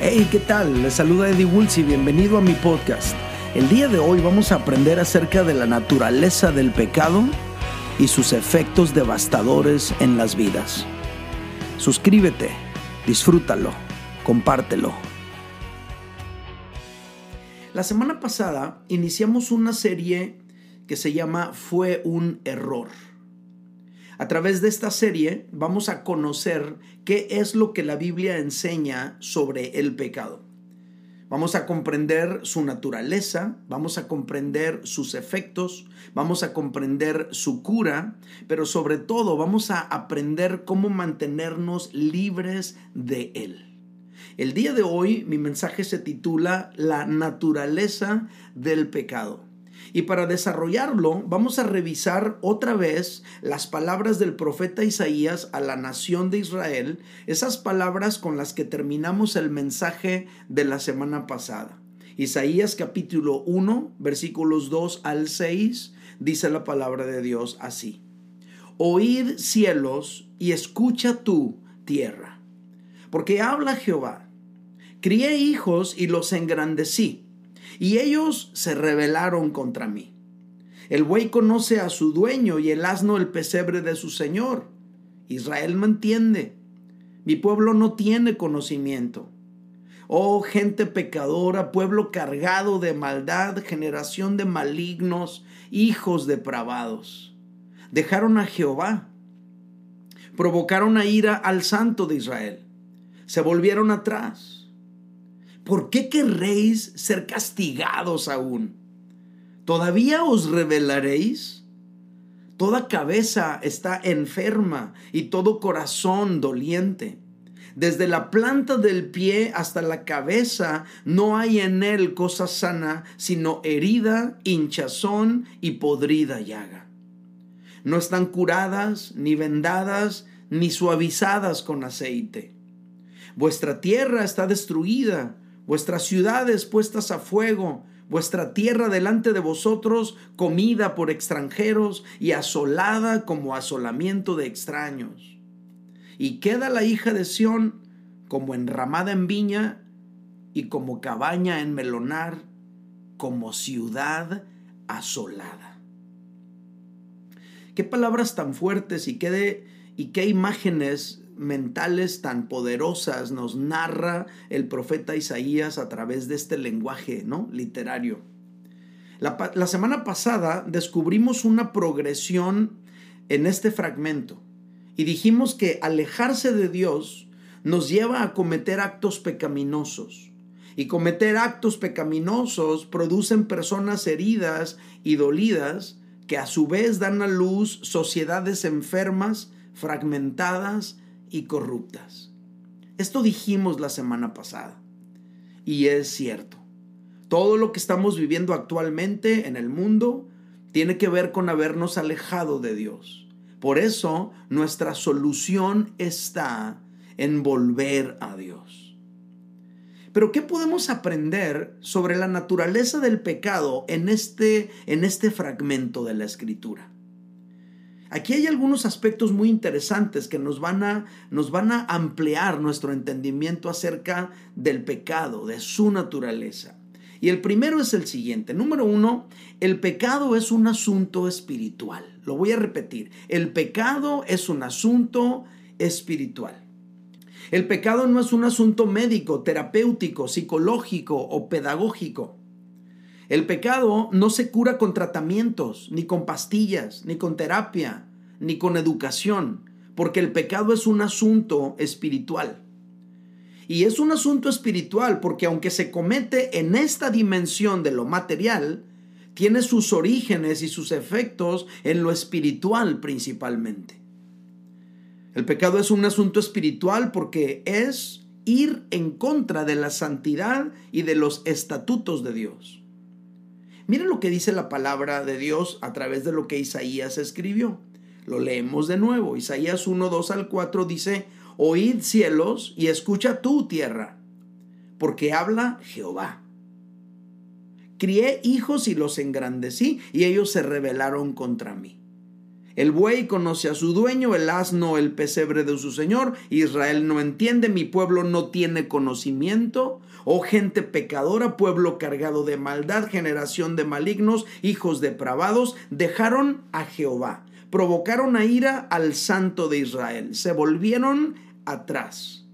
Hey, ¿qué tal? Les saluda Eddie Woolsey, bienvenido a mi podcast. El día de hoy vamos a aprender acerca de la naturaleza del pecado y sus efectos devastadores en las vidas. Suscríbete, disfrútalo, compártelo. La semana pasada iniciamos una serie que se llama Fue un error. A través de esta serie vamos a conocer qué es lo que la Biblia enseña sobre el pecado. Vamos a comprender su naturaleza, vamos a comprender sus efectos, vamos a comprender su cura, pero sobre todo vamos a aprender cómo mantenernos libres de él. El día de hoy mi mensaje se titula La naturaleza del pecado. Y para desarrollarlo, vamos a revisar otra vez las palabras del profeta Isaías a la nación de Israel, esas palabras con las que terminamos el mensaje de la semana pasada. Isaías capítulo 1, versículos 2 al 6, dice la palabra de Dios así. Oíd cielos y escucha tú tierra, porque habla Jehová. Crié hijos y los engrandecí y ellos se rebelaron contra mí. El buey conoce a su dueño y el asno el pesebre de su señor. Israel me entiende. Mi pueblo no tiene conocimiento. Oh gente pecadora, pueblo cargado de maldad, generación de malignos, hijos depravados. Dejaron a Jehová, provocaron a ira al santo de Israel, se volvieron atrás ¿por qué querréis ser castigados aún? ¿Todavía os revelaréis? Toda cabeza está enferma y todo corazón doliente. Desde la planta del pie hasta la cabeza no hay en él cosa sana, sino herida, hinchazón y podrida llaga. No están curadas, ni vendadas, ni suavizadas con aceite. Vuestra tierra está destruida, vuestras ciudades puestas a fuego, vuestra tierra delante de vosotros comida por extranjeros y asolada como asolamiento de extraños. Y queda la hija de Sión como enramada en viña y como cabaña en melonar, como ciudad asolada. Qué palabras tan fuertes y qué, y qué imágenes mentales tan poderosas nos narra el profeta Isaías a través de este lenguaje ¿no? literario. La, la semana pasada descubrimos una progresión en este fragmento y dijimos que alejarse de Dios nos lleva a cometer actos pecaminosos. Y cometer actos pecaminosos producen personas heridas y dolidas que a su vez dan a luz sociedades enfermas, fragmentadas y corruptas. Esto dijimos la semana pasada. Y es cierto. Todo lo que estamos viviendo actualmente en el mundo tiene que ver con habernos alejado de Dios. Por eso nuestra solución está en volver a Dios. Pero ¿qué podemos aprender sobre la naturaleza del pecado en este, en este fragmento de la escritura? Aquí hay algunos aspectos muy interesantes que nos van, a, nos van a ampliar nuestro entendimiento acerca del pecado, de su naturaleza. Y el primero es el siguiente. Número uno, el pecado es un asunto espiritual. Lo voy a repetir. El pecado es un asunto espiritual. El pecado no es un asunto médico, terapéutico, psicológico o pedagógico. El pecado no se cura con tratamientos, ni con pastillas, ni con terapia, ni con educación, porque el pecado es un asunto espiritual. Y es un asunto espiritual porque aunque se comete en esta dimensión de lo material, tiene sus orígenes y sus efectos en lo espiritual principalmente. El pecado es un asunto espiritual porque es ir en contra de la santidad y de los estatutos de Dios. Miren lo que dice la palabra de Dios a través de lo que Isaías escribió. Lo leemos de nuevo. Isaías 1, 2 al 4 dice, Oíd cielos y escucha tú tierra, porque habla Jehová. Crié hijos y los engrandecí, y ellos se rebelaron contra mí. El buey conoce a su dueño, el asno el pesebre de su señor. Israel no entiende, mi pueblo no tiene conocimiento. Oh gente pecadora, pueblo cargado de maldad, generación de malignos, hijos depravados, dejaron a Jehová, provocaron a ira al santo de Israel, se volvieron atrás.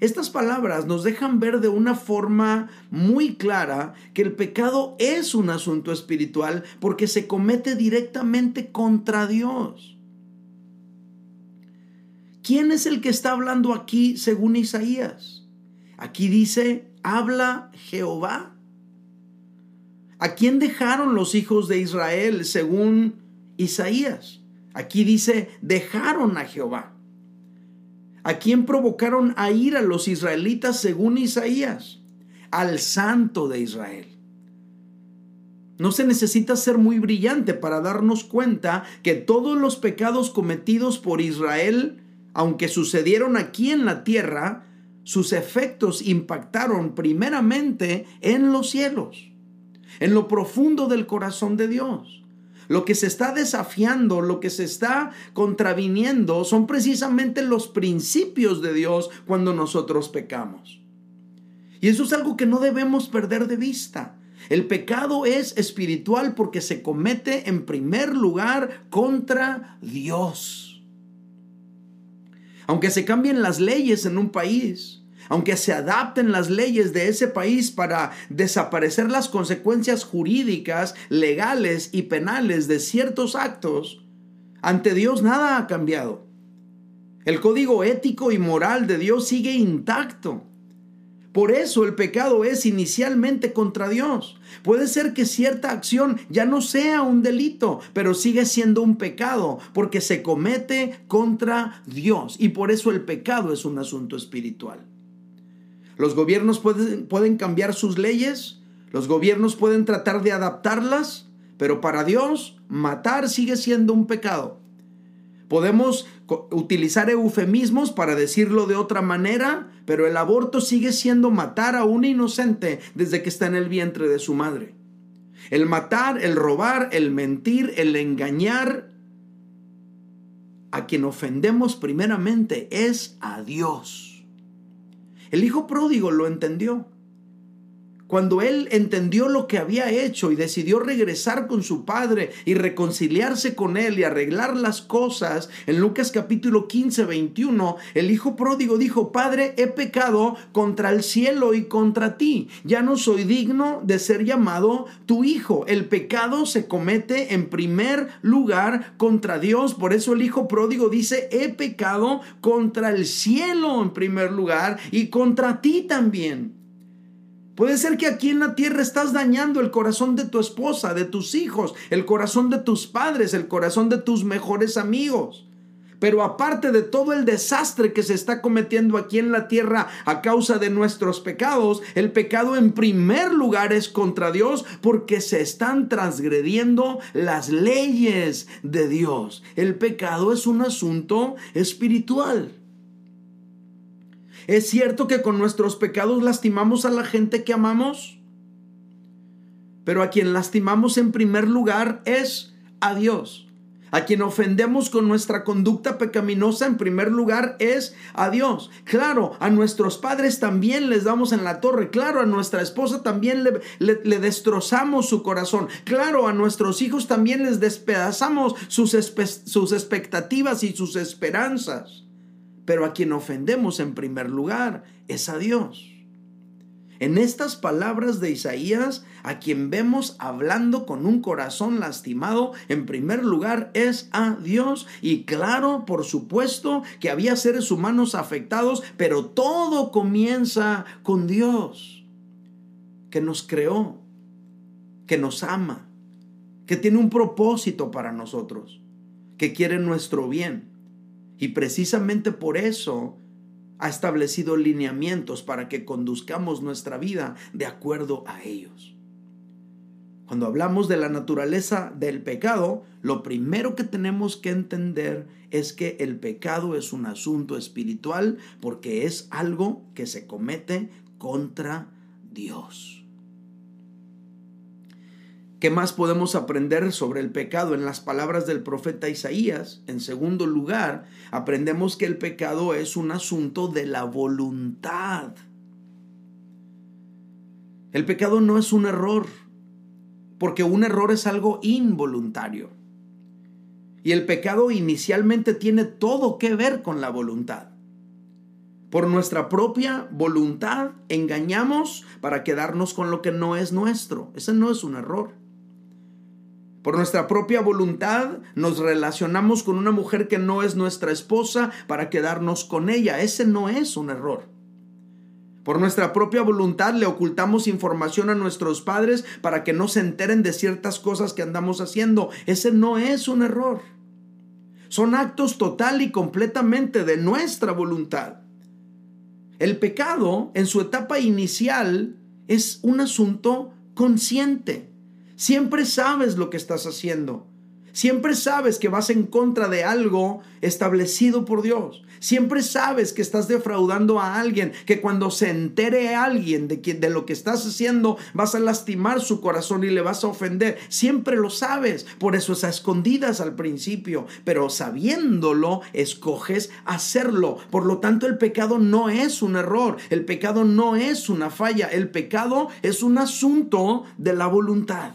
Estas palabras nos dejan ver de una forma muy clara que el pecado es un asunto espiritual porque se comete directamente contra Dios. ¿Quién es el que está hablando aquí según Isaías? Aquí dice, habla Jehová. ¿A quién dejaron los hijos de Israel según Isaías? Aquí dice, dejaron a Jehová. ¿A quién provocaron a ir a los israelitas según Isaías? Al santo de Israel. No se necesita ser muy brillante para darnos cuenta que todos los pecados cometidos por Israel, aunque sucedieron aquí en la tierra, sus efectos impactaron primeramente en los cielos, en lo profundo del corazón de Dios. Lo que se está desafiando, lo que se está contraviniendo son precisamente los principios de Dios cuando nosotros pecamos. Y eso es algo que no debemos perder de vista. El pecado es espiritual porque se comete en primer lugar contra Dios. Aunque se cambien las leyes en un país, aunque se adapten las leyes de ese país para desaparecer las consecuencias jurídicas, legales y penales de ciertos actos, ante Dios nada ha cambiado. El código ético y moral de Dios sigue intacto. Por eso el pecado es inicialmente contra Dios. Puede ser que cierta acción ya no sea un delito, pero sigue siendo un pecado porque se comete contra Dios. Y por eso el pecado es un asunto espiritual. Los gobiernos pueden, pueden cambiar sus leyes, los gobiernos pueden tratar de adaptarlas, pero para Dios matar sigue siendo un pecado. Podemos utilizar eufemismos para decirlo de otra manera, pero el aborto sigue siendo matar a un inocente desde que está en el vientre de su madre. El matar, el robar, el mentir, el engañar, a quien ofendemos primeramente es a Dios. El hijo pródigo lo entendió. Cuando él entendió lo que había hecho y decidió regresar con su padre y reconciliarse con él y arreglar las cosas, en Lucas capítulo 15, 21, el hijo pródigo dijo, Padre, he pecado contra el cielo y contra ti. Ya no soy digno de ser llamado tu hijo. El pecado se comete en primer lugar contra Dios. Por eso el hijo pródigo dice, he pecado contra el cielo en primer lugar y contra ti también. Puede ser que aquí en la tierra estás dañando el corazón de tu esposa, de tus hijos, el corazón de tus padres, el corazón de tus mejores amigos. Pero aparte de todo el desastre que se está cometiendo aquí en la tierra a causa de nuestros pecados, el pecado en primer lugar es contra Dios porque se están transgrediendo las leyes de Dios. El pecado es un asunto espiritual. ¿Es cierto que con nuestros pecados lastimamos a la gente que amamos? Pero a quien lastimamos en primer lugar es a Dios. A quien ofendemos con nuestra conducta pecaminosa en primer lugar es a Dios. Claro, a nuestros padres también les damos en la torre. Claro, a nuestra esposa también le, destrozamos su corazón. Claro, a nuestros hijos también les despedazamos sus, sus expectativas y sus esperanzas pero a quien ofendemos en primer lugar es a Dios. En estas palabras de Isaías, a quien vemos hablando con un corazón lastimado, en primer lugar es a Dios. Y claro, por supuesto que había seres humanos afectados, pero todo comienza con Dios, que nos creó, que nos ama, que tiene un propósito para nosotros, que quiere nuestro bien. Y precisamente por eso ha establecido lineamientos para que conduzcamos nuestra vida de acuerdo a ellos. Cuando hablamos de la naturaleza del pecado, lo primero que tenemos que entender es que el pecado es un asunto espiritual porque es algo que se comete contra Dios. ¿Qué más podemos aprender sobre el pecado en las palabras del profeta Isaías? En segundo lugar, aprendemos que el pecado es un asunto de la voluntad. El pecado no es un error, porque un error es algo involuntario. Y el pecado inicialmente tiene todo que ver con la voluntad. Por nuestra propia voluntad engañamos para quedarnos con lo que no es nuestro. Ese no es un error. Por nuestra propia voluntad nos relacionamos con una mujer que no es nuestra esposa para quedarnos con ella. Ese no es un error. Por nuestra propia voluntad le ocultamos información a nuestros padres para que no se enteren de ciertas cosas que andamos haciendo. Ese no es un error. Son actos total y completamente de nuestra voluntad. El pecado en su etapa inicial es un asunto consciente. Siempre sabes lo que estás haciendo. Siempre sabes que vas en contra de algo establecido por Dios. Siempre sabes que estás defraudando a alguien, que cuando se entere alguien de, de lo que estás haciendo, vas a lastimar su corazón y le vas a ofender. Siempre lo sabes. Por eso es a escondidas al principio. Pero sabiéndolo, escoges hacerlo. Por lo tanto, el pecado no es un error. El pecado no es una falla. El pecado es un asunto de la voluntad.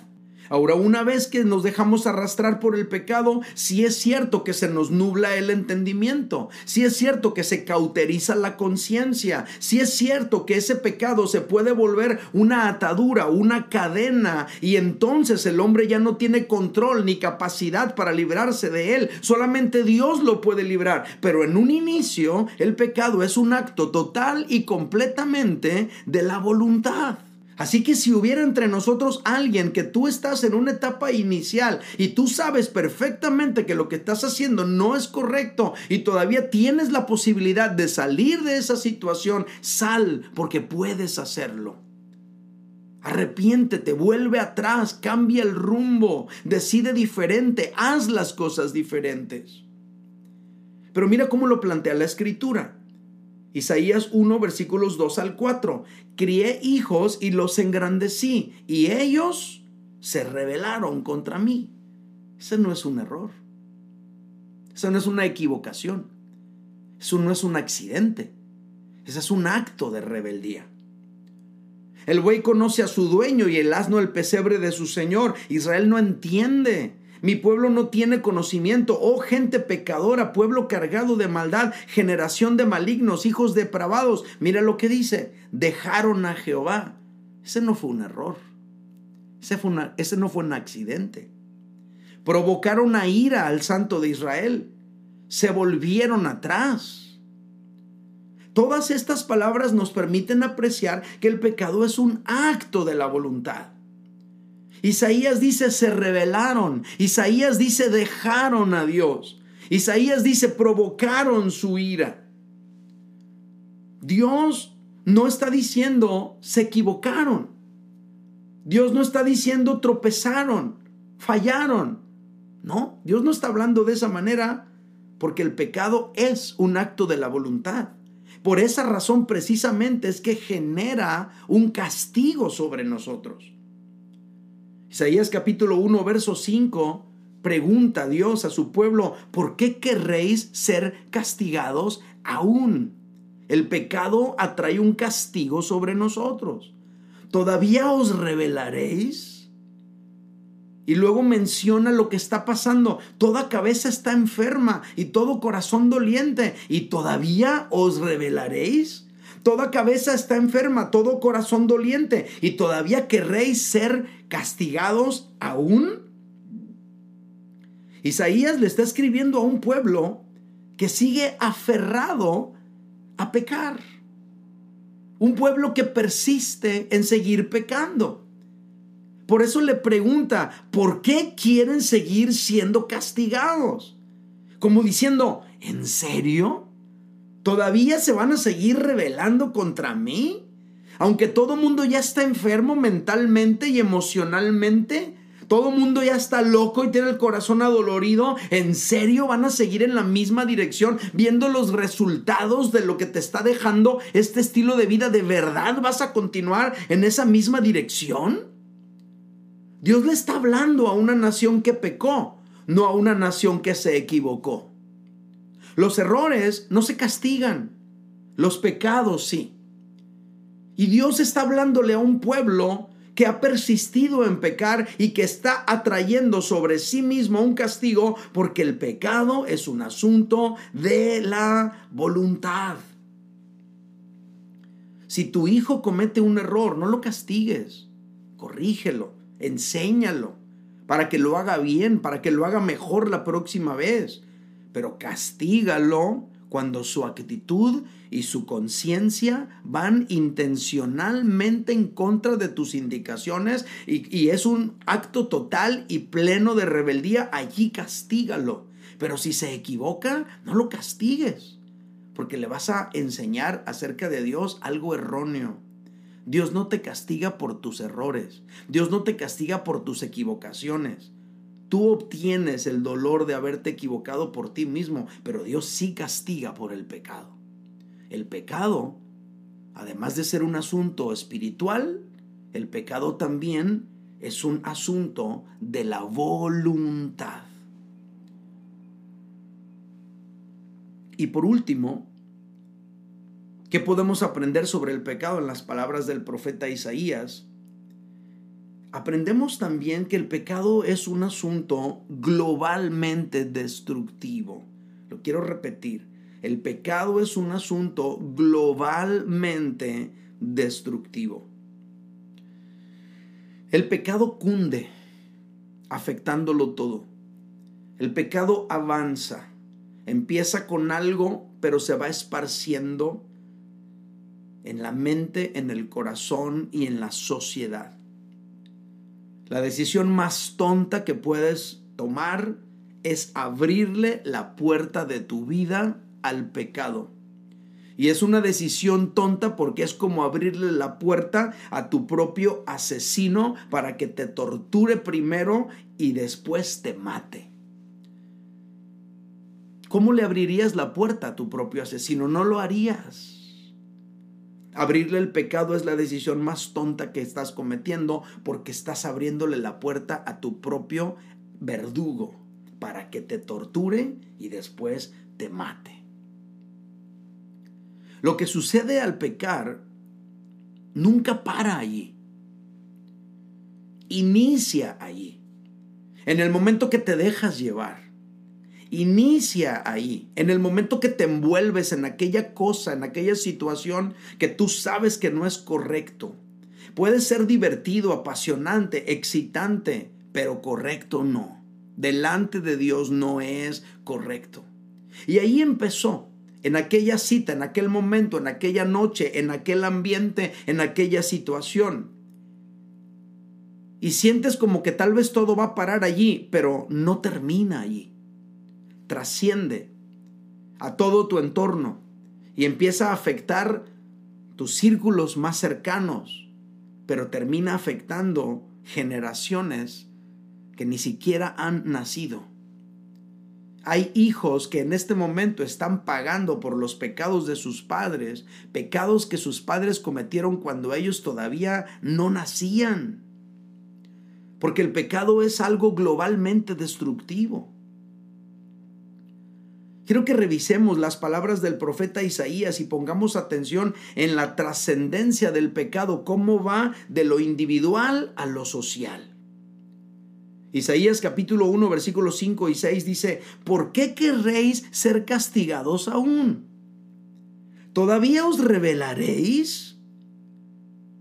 Ahora, una vez que nos dejamos arrastrar por el pecado, sí es cierto que se nos nubla el entendimiento, sí es cierto que se cauteriza la conciencia, sí es cierto que ese pecado se puede volver una atadura, una cadena, y entonces el hombre ya no tiene control ni capacidad para librarse de él, solamente Dios lo puede librar, pero en un inicio el pecado es un acto total y completamente de la voluntad. Así que si hubiera entre nosotros alguien que tú estás en una etapa inicial y tú sabes perfectamente que lo que estás haciendo no es correcto y todavía tienes la posibilidad de salir de esa situación, sal porque puedes hacerlo. Arrepiéntete, vuelve atrás, cambia el rumbo, decide diferente, haz las cosas diferentes. Pero mira cómo lo plantea la escritura. Isaías 1, versículos 2 al 4. Crié hijos y los engrandecí, y ellos se rebelaron contra mí. Ese no es un error. Esa no es una equivocación. Eso no es un accidente. Ese es un acto de rebeldía. El buey conoce a su dueño y el asno el pesebre de su señor. Israel no entiende mi pueblo no tiene conocimiento. Oh gente pecadora, pueblo cargado de maldad, generación de malignos, hijos depravados. Mira lo que dice. Dejaron a Jehová. Ese no fue un error. Ese, fue ese no fue un accidente. Provocaron a ira al santo de Israel. Se volvieron atrás. Todas estas palabras nos permiten apreciar que el pecado es un acto de la voluntad. Isaías dice se rebelaron. Isaías dice dejaron a Dios. Isaías dice provocaron su ira. Dios no está diciendo se equivocaron. Dios no está diciendo tropezaron, fallaron. No, Dios no está hablando de esa manera porque el pecado es un acto de la voluntad. Por esa razón precisamente es que genera un castigo sobre nosotros. Isaías capítulo 1, verso 5, pregunta a Dios a su pueblo, ¿por qué querréis ser castigados aún? El pecado atrae un castigo sobre nosotros. ¿Todavía os revelaréis? Y luego menciona lo que está pasando. Toda cabeza está enferma y todo corazón doliente. ¿Y todavía os revelaréis? Toda cabeza está enferma, todo corazón doliente, y todavía querréis ser castigados aún. Isaías le está escribiendo a un pueblo que sigue aferrado a pecar. Un pueblo que persiste en seguir pecando. Por eso le pregunta, ¿por qué quieren seguir siendo castigados? Como diciendo, ¿en serio? ¿Todavía se van a seguir rebelando contra mí? Aunque todo mundo ya está enfermo mentalmente y emocionalmente, todo mundo ya está loco y tiene el corazón adolorido. ¿En serio van a seguir en la misma dirección viendo los resultados de lo que te está dejando este estilo de vida? ¿De verdad vas a continuar en esa misma dirección? Dios le está hablando a una nación que pecó, no a una nación que se equivocó. Los errores no se castigan, los pecados sí. Y Dios está hablándole a un pueblo que ha persistido en pecar y que está atrayendo sobre sí mismo un castigo porque el pecado es un asunto de la voluntad. Si tu hijo comete un error, no lo castigues, corrígelo, enséñalo, para que lo haga bien, para que lo haga mejor la próxima vez. Pero castígalo cuando su actitud y su conciencia van intencionalmente en contra de tus indicaciones y, y, es un acto total y pleno de rebeldía, allí castígalo. Pero si se equivoca, no lo castigues, porque le vas a enseñar acerca de Dios algo erróneo. Dios no te castiga por tus errores. Dios no te castiga por tus equivocaciones. Tú obtienes el dolor de haberte equivocado por ti mismo, pero Dios sí castiga por el pecado. El pecado, además de ser un asunto espiritual, el pecado también es un asunto de la voluntad. Y por último, ¿Qué podemos aprender sobre el pecado en las palabras del profeta Isaías? Aprendemos también que el pecado es un asunto globalmente destructivo. Lo quiero repetir. El pecado es un asunto globalmente destructivo. El pecado cunde, afectándolo todo. El pecado avanza. Empieza con algo, pero se va esparciendo en la mente, en el corazón y en la sociedad. La decisión más tonta que puedes tomar es abrirle la puerta de tu vida al pecado. Y es una decisión tonta porque es como abrirle la puerta a tu propio asesino para que te torture primero y después te mate. ¿Cómo le abrirías la puerta a tu propio asesino? No lo harías. Abrirle el pecado es la decisión más tonta que estás cometiendo porque estás abriéndole la puerta a tu propio verdugo para que te torture y después te mate. Lo que sucede al pecar nunca para allí. Inicia allí. En el momento que te dejas llevar. Inicia ahí, en el momento que te envuelves en aquella cosa, en aquella situación que tú sabes que no es correcto. Puede ser divertido, apasionante, excitante, pero correcto no. Delante de Dios no es correcto. Y ahí empezó, en aquella cita, en aquel momento, en aquella noche, en aquel ambiente, en aquella situación. Y sientes como que tal vez todo va a parar allí, pero no termina allí trasciende a todo tu entorno y empieza a afectar tus círculos más cercanos, pero termina afectando generaciones que ni siquiera han nacido. Hay hijos que en este momento están pagando por los pecados de sus padres, pecados que sus padres cometieron cuando ellos todavía no nacían. Porque el pecado es algo globalmente destructivo. Quiero que revisemos las palabras del profeta Isaías y pongamos atención en la trascendencia del pecado, cómo va de lo individual a lo social. Isaías capítulo 1 versículos 5 y 6 dice, ¿por qué querréis ser castigados aún? ¿Todavía os revelaréis?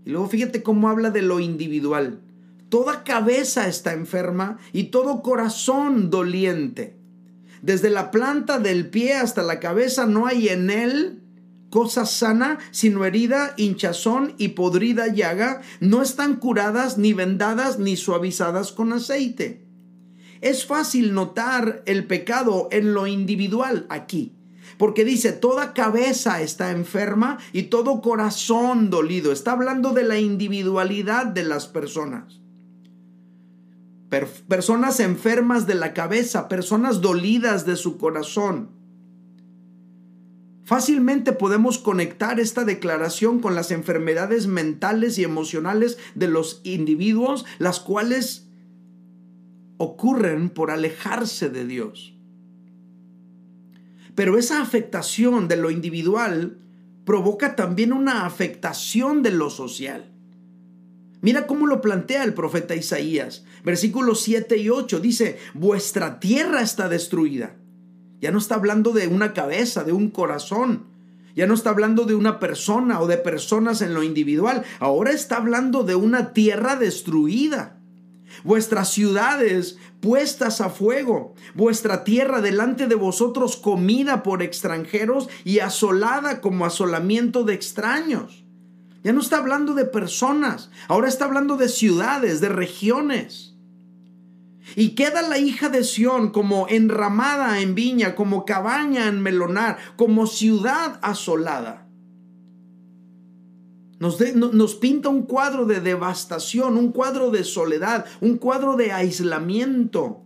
Y luego fíjate cómo habla de lo individual. Toda cabeza está enferma y todo corazón doliente. Desde la planta del pie hasta la cabeza no hay en él cosa sana, sino herida, hinchazón y podrida llaga. No están curadas, ni vendadas, ni suavizadas con aceite. Es fácil notar el pecado en lo individual aquí. Porque dice, toda cabeza está enferma y todo corazón dolido. Está hablando de la individualidad de las personas personas enfermas de la cabeza, personas dolidas de su corazón. Fácilmente podemos conectar esta declaración con las enfermedades mentales y emocionales de los individuos, las cuales ocurren por alejarse de Dios. Pero esa afectación de lo individual provoca también una afectación de lo social. Mira cómo lo plantea el profeta Isaías. Versículos 7 y 8 dice, vuestra tierra está destruida. Ya no está hablando de una cabeza, de un corazón. Ya no está hablando de una persona o de personas en lo individual. Ahora está hablando de una tierra destruida vuestras ciudades puestas a fuego, vuestra tierra delante de vosotros comida por extranjeros y asolada como asolamiento de extraños. Ya no está hablando de personas, ahora está hablando de ciudades, de regiones. Y queda la hija de Sión como enramada en viña, como cabaña en melonar, como ciudad asolada. Nos, pinta un cuadro de devastación, un cuadro de soledad, un cuadro de aislamiento.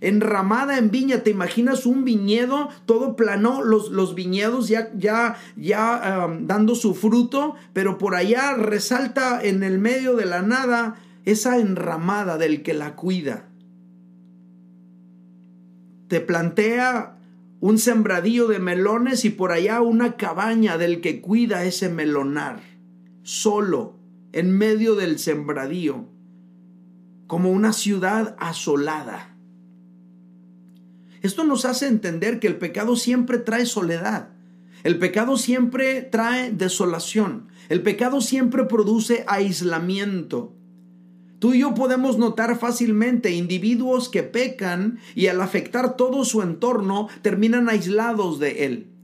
Enramada en viña, ¿te imaginas un viñedo todo plano, los, los viñedos ya, ya, ya dando su fruto, pero por allá resalta en el medio de la nada esa enramada del que la cuida? Te plantea un sembradío de melones y por allá una cabaña del que cuida ese melonar solo en medio del sembradío, como una ciudad asolada. Esto nos hace entender que el pecado siempre trae soledad. El pecado siempre trae desolación. El pecado siempre produce aislamiento. Tú y yo podemos notar fácilmente individuos que pecan y al afectar todo su entorno terminan aislados de él.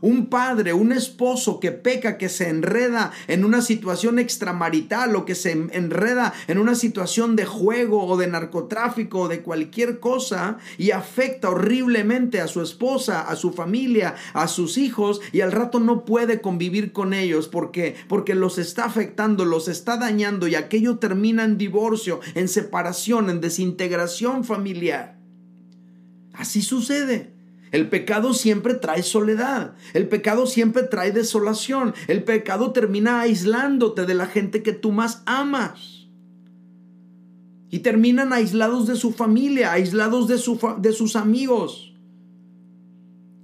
Un padre, un esposo que peca, que se enreda en una situación extramarital o que se enreda en una situación de juego o de narcotráfico o de cualquier cosa y afecta horriblemente a su esposa, a su familia, a sus hijos y al rato no puede convivir con ellos porque porque los está afectando, los está dañando y aquello termina en divorcio, en separación, en desintegración familiar. Así sucede. El pecado siempre trae soledad. El pecado siempre trae desolación. El pecado termina aislándote de la gente que tú más amas. Y terminan aislados de su familia, aislados de, de sus amigos.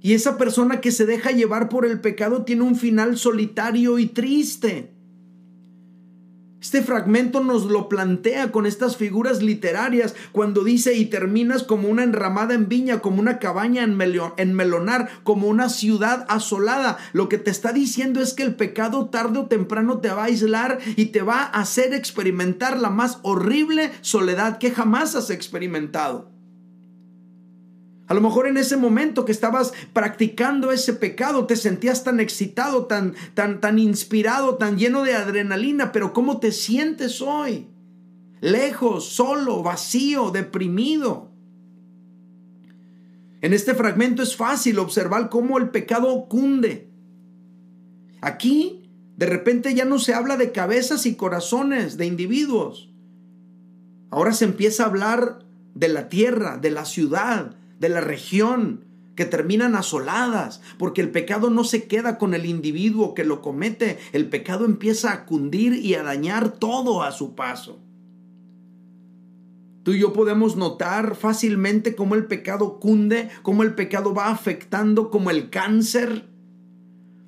Y esa persona que se deja llevar por el pecado tiene un final solitario y triste. Este fragmento nos lo plantea con estas figuras literarias cuando dice y terminas como una enramada en viña, como una cabaña en, en, melonar, como una ciudad asolada. Lo que te está diciendo es que el pecado tarde o temprano te va a aislar y te va a hacer experimentar la más horrible soledad que jamás has experimentado. A lo mejor en ese momento que estabas practicando ese pecado te sentías tan excitado, tan, tan, tan inspirado, tan lleno de adrenalina, pero ¿cómo te sientes hoy? Lejos, solo, vacío, deprimido. En este fragmento es fácil observar cómo el pecado cunde. Aquí, de repente ya no se habla de cabezas y corazones de individuos. Ahora se empieza a hablar de la tierra, de la ciudad, de la región que terminan asoladas, porque el pecado no se queda con el individuo que lo comete, el pecado empieza a cundir y a dañar todo a su paso. Tú y yo podemos notar fácilmente cómo el pecado cunde, cómo el pecado va afectando como el cáncer.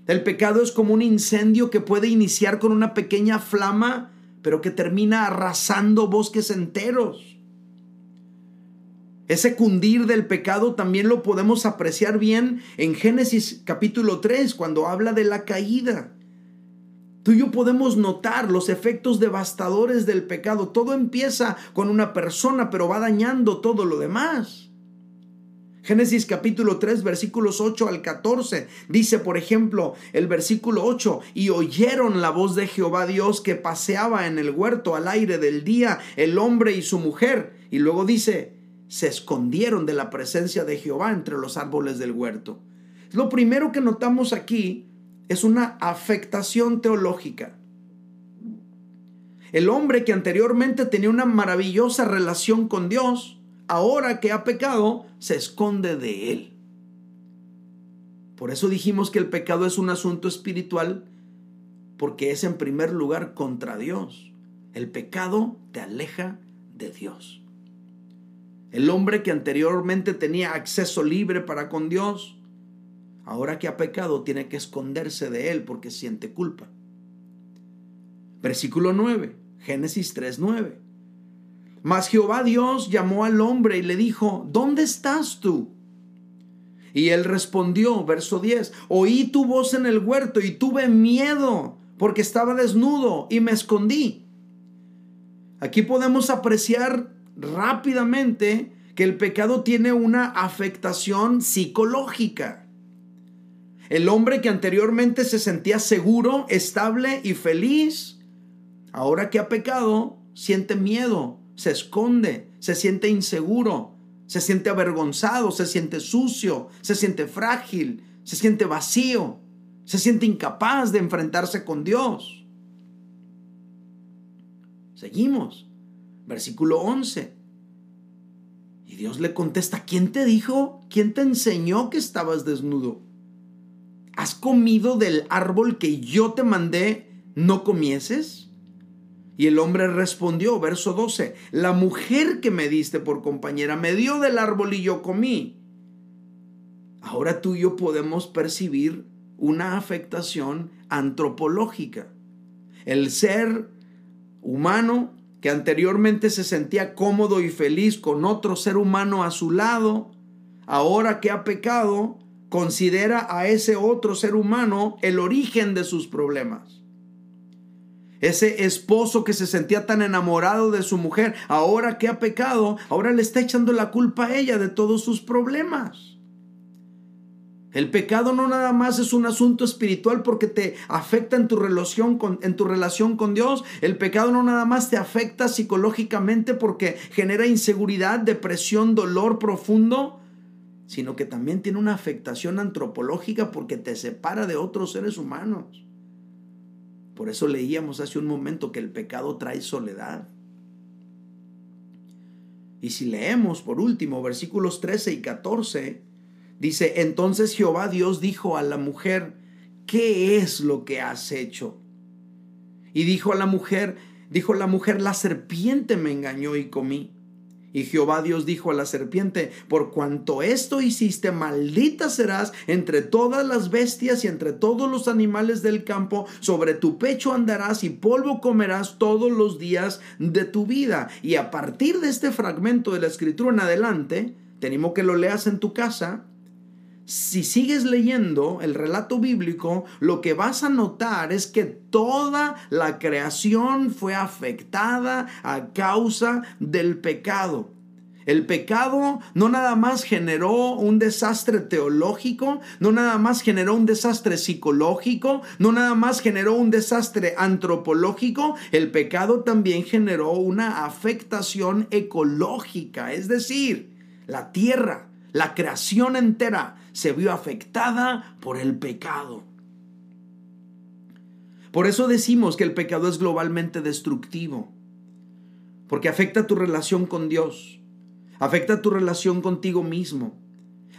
El pecado es como un incendio que puede iniciar con una pequeña flama, pero que termina arrasando bosques enteros. Ese cundir del pecado también lo podemos apreciar bien en Génesis capítulo 3, cuando habla de la caída. Tú y yo podemos notar los efectos devastadores del pecado. Todo empieza con una persona, pero va dañando todo lo demás. Génesis capítulo 3 versículos 8 al 14 dice, por ejemplo, el versículo 8, y oyeron la voz de Jehová Dios que paseaba en el huerto al aire del día el hombre y su mujer. Y luego dice, se escondieron de la presencia de Jehová entre los árboles del huerto. Lo primero que notamos aquí es una afectación teológica. El hombre que anteriormente tenía una maravillosa relación con Dios, ahora que ha pecado, se esconde de él. Por eso dijimos que el pecado es un asunto espiritual, porque es en primer lugar contra Dios. El pecado te aleja de Dios. El hombre que anteriormente tenía acceso libre para con Dios, ahora que ha pecado tiene que esconderse de él porque siente culpa. Versículo 9, Génesis 3:9. Mas Jehová Dios llamó al hombre y le dijo, ¿dónde estás tú? Y él respondió, verso 10, oí tu voz en el huerto y tuve miedo porque estaba desnudo y me escondí. Aquí podemos apreciar rápidamente que el pecado tiene una afectación psicológica. El hombre que anteriormente se sentía seguro, estable y feliz, ahora que ha pecado, siente miedo, se esconde, se siente inseguro, se siente avergonzado, se siente sucio, se siente frágil, se siente vacío, se siente incapaz de enfrentarse con Dios. Seguimos. Versículo 11. Y Dios le contesta, ¿quién te dijo? ¿Quién te enseñó que estabas desnudo? ¿Has comido del árbol que yo te mandé, no comieses? Y el hombre respondió, verso 12, la mujer que me diste por compañera me dio del árbol y yo comí. Ahora tú y yo podemos percibir una afectación antropológica. El ser humano que anteriormente se sentía cómodo y feliz con otro ser humano a su lado, ahora que ha pecado, considera a ese otro ser humano el origen de sus problemas. Ese esposo que se sentía tan enamorado de su mujer, ahora que ha pecado, ahora le está echando la culpa a ella de todos sus problemas. El pecado no nada más es un asunto espiritual porque te afecta en tu relación con, en tu relación con Dios. El pecado no nada más te afecta psicológicamente porque genera inseguridad, depresión, dolor profundo, sino que también tiene una afectación antropológica porque te separa de otros seres humanos. Por eso leíamos hace un momento que el pecado trae soledad. Y si leemos por último versículos 13 y 14, Dice, entonces Jehová Dios dijo a la mujer, ¿qué es lo que has hecho? Y dijo a la mujer, dijo la mujer, la serpiente me engañó y comí. Y Jehová Dios dijo a la serpiente, por cuanto esto hiciste, maldita serás entre todas las bestias y entre todos los animales del campo, sobre tu pecho andarás y polvo comerás todos los días de tu vida. Y a partir de este fragmento de la escritura en adelante, tenemos que lo leas en tu casa, si sigues leyendo el relato bíblico, lo que vas a notar es que toda la creación fue afectada a causa del pecado. El pecado no nada más generó un desastre teológico, no nada más generó un desastre psicológico, no nada más generó un desastre antropológico, el pecado también generó una afectación ecológica, es decir, la tierra, la creación entera se vio afectada por el pecado. Por eso decimos que el pecado es globalmente destructivo, porque afecta tu relación con Dios, afecta tu relación contigo mismo,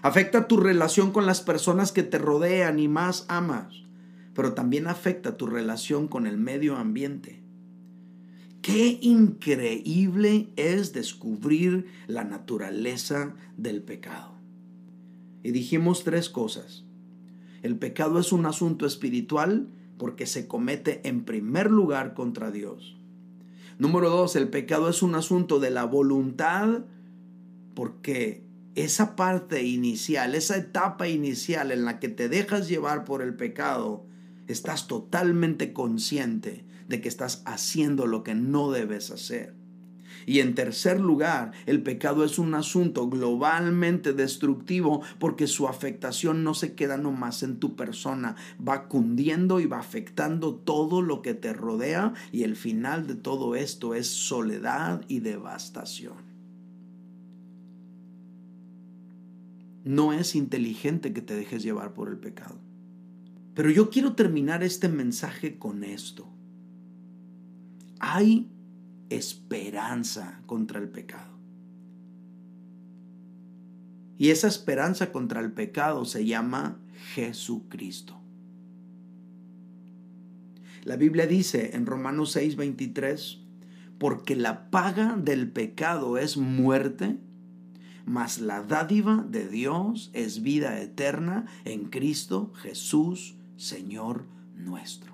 afecta tu relación con las personas que te rodean y más amas, pero también afecta tu relación con el medio ambiente. Qué increíble es descubrir la naturaleza del pecado. Y dijimos tres cosas. El pecado es un asunto espiritual porque se comete en primer lugar contra Dios. Número dos, el pecado es un asunto de la voluntad porque esa parte inicial, esa etapa inicial en la que te dejas llevar por el pecado, estás totalmente consciente de que estás haciendo lo que no debes hacer. Y en tercer lugar, el pecado es un asunto globalmente destructivo porque su afectación no se queda nomás en tu persona, va cundiendo y va afectando todo lo que te rodea y el final de todo esto es soledad y devastación. No es inteligente que te dejes llevar por el pecado. Pero yo quiero terminar este mensaje con esto. Hay esperanza contra el pecado. Y esa esperanza contra el pecado se llama Jesucristo. La Biblia dice en Romanos 6:23, porque la paga del pecado es muerte, mas la dádiva de Dios es vida eterna en Cristo Jesús, Señor nuestro.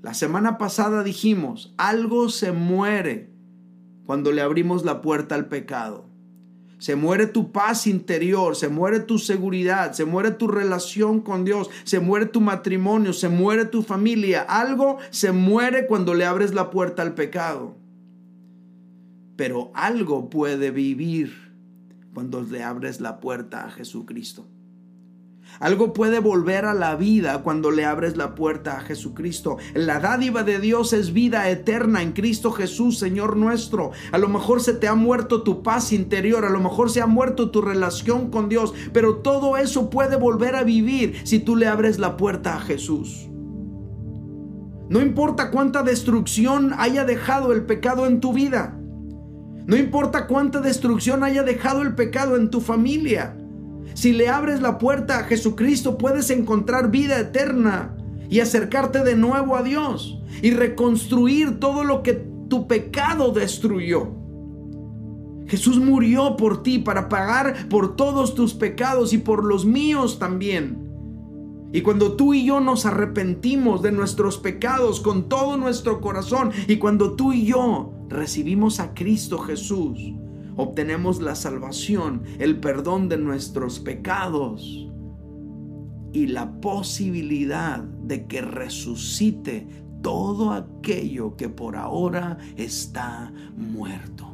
La semana pasada dijimos, algo se muere cuando le abrimos la puerta al pecado. Se muere tu paz interior, se muere tu seguridad, se muere tu relación con Dios, se muere tu matrimonio, se muere tu familia. Algo se muere cuando le abres la puerta al pecado. Pero algo puede vivir cuando le abres la puerta a Jesucristo. Algo puede volver a la vida cuando le abres la puerta a Jesucristo. La dádiva de Dios es vida eterna en Cristo Jesús, Señor nuestro. A lo mejor se te ha muerto tu paz interior, a lo mejor se ha muerto tu relación con Dios, pero todo eso puede volver a vivir si tú le abres la puerta a Jesús. No importa cuánta destrucción haya dejado el pecado en tu vida. No importa cuánta destrucción haya dejado el pecado en tu familia. Si le abres la puerta a Jesucristo, puedes encontrar vida eterna y acercarte de nuevo a Dios y reconstruir todo lo que tu pecado destruyó. Jesús murió por ti para pagar por todos tus pecados y por los míos también. Y cuando tú y yo nos arrepentimos de nuestros pecados con todo nuestro corazón y cuando tú y yo recibimos a Cristo Jesús, obtenemos la salvación, el perdón de nuestros pecados y la posibilidad de que resucite todo aquello que por ahora está muerto.